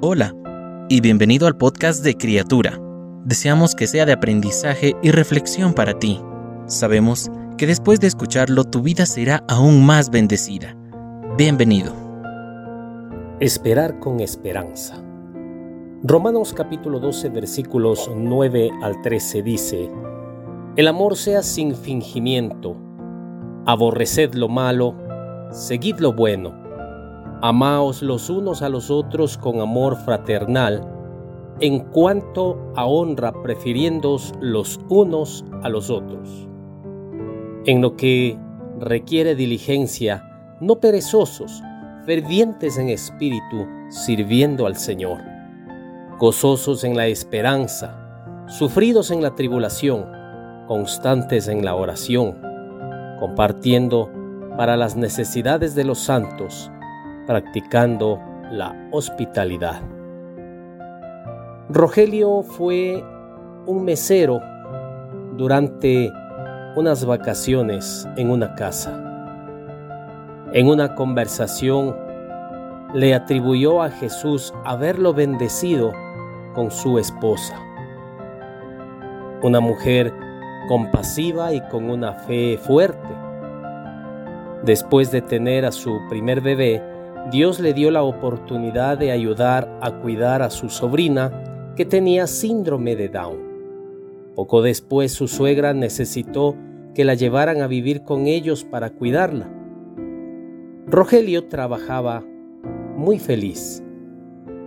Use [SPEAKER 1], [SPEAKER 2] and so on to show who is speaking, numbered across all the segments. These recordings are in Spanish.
[SPEAKER 1] Hola y bienvenido al podcast de Criatura. Deseamos que sea de aprendizaje y reflexión para ti. Sabemos que después de escucharlo tu vida será aún más bendecida. Bienvenido.
[SPEAKER 2] Esperar con esperanza. Romanos capítulo 12 versículos 9 al 13 dice, El amor sea sin fingimiento, aborreced lo malo, seguid lo bueno, amaos los unos a los otros con amor fraternal, en cuanto a honra prefiriéndoos los unos a los otros. En lo que requiere diligencia, no perezosos, fervientes en espíritu, sirviendo al Señor, gozosos en la esperanza, sufridos en la tribulación, constantes en la oración, compartiendo para las necesidades de los santos, practicando la hospitalidad. Rogelio fue un mesero durante unas vacaciones en una casa. En una conversación le atribuyó a Jesús haberlo bendecido con su esposa, una mujer compasiva y con una fe fuerte. Después de tener a su primer bebé, Dios le dio la oportunidad de ayudar a cuidar a su sobrina que tenía síndrome de Down. Poco después su suegra necesitó que la llevaran a vivir con ellos para cuidarla. Rogelio trabajaba muy feliz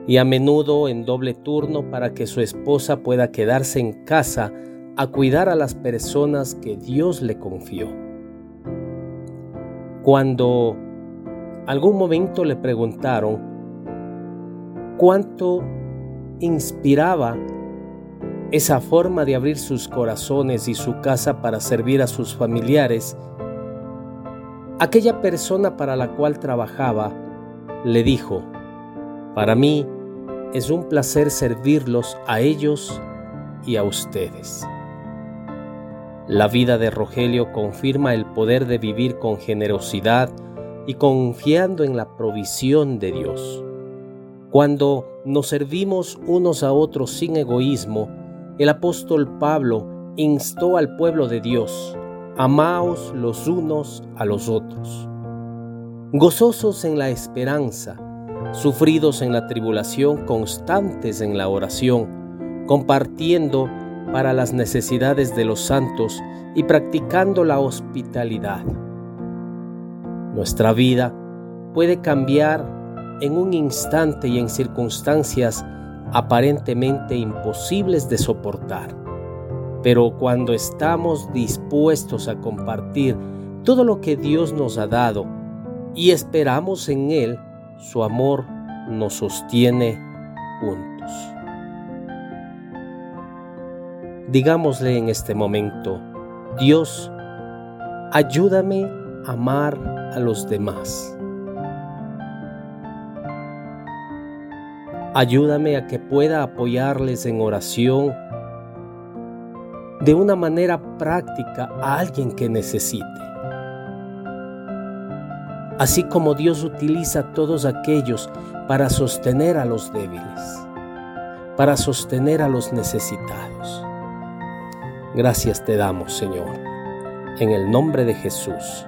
[SPEAKER 2] y a menudo en doble turno para que su esposa pueda quedarse en casa a cuidar a las personas que Dios le confió. Cuando algún momento le preguntaron cuánto inspiraba esa forma de abrir sus corazones y su casa para servir a sus familiares, Aquella persona para la cual trabajaba le dijo, para mí es un placer servirlos a ellos y a ustedes. La vida de Rogelio confirma el poder de vivir con generosidad y confiando en la provisión de Dios. Cuando nos servimos unos a otros sin egoísmo, el apóstol Pablo instó al pueblo de Dios amaos los unos a los otros. Gozosos en la esperanza, sufridos en la tribulación, constantes en la oración, compartiendo para las necesidades de los santos y practicando la hospitalidad. Nuestra vida puede cambiar en un instante y en circunstancias aparentemente imposibles de soportar. Pero cuando estamos dispuestos a compartir todo lo que Dios nos ha dado y esperamos en Él, su amor nos sostiene juntos. Digámosle en este momento, Dios, ayúdame amar a los demás. Ayúdame a que pueda apoyarles en oración de una manera práctica a alguien que necesite. Así como Dios utiliza a todos aquellos para sostener a los débiles, para sostener a los necesitados. Gracias te damos, Señor, en el nombre de Jesús.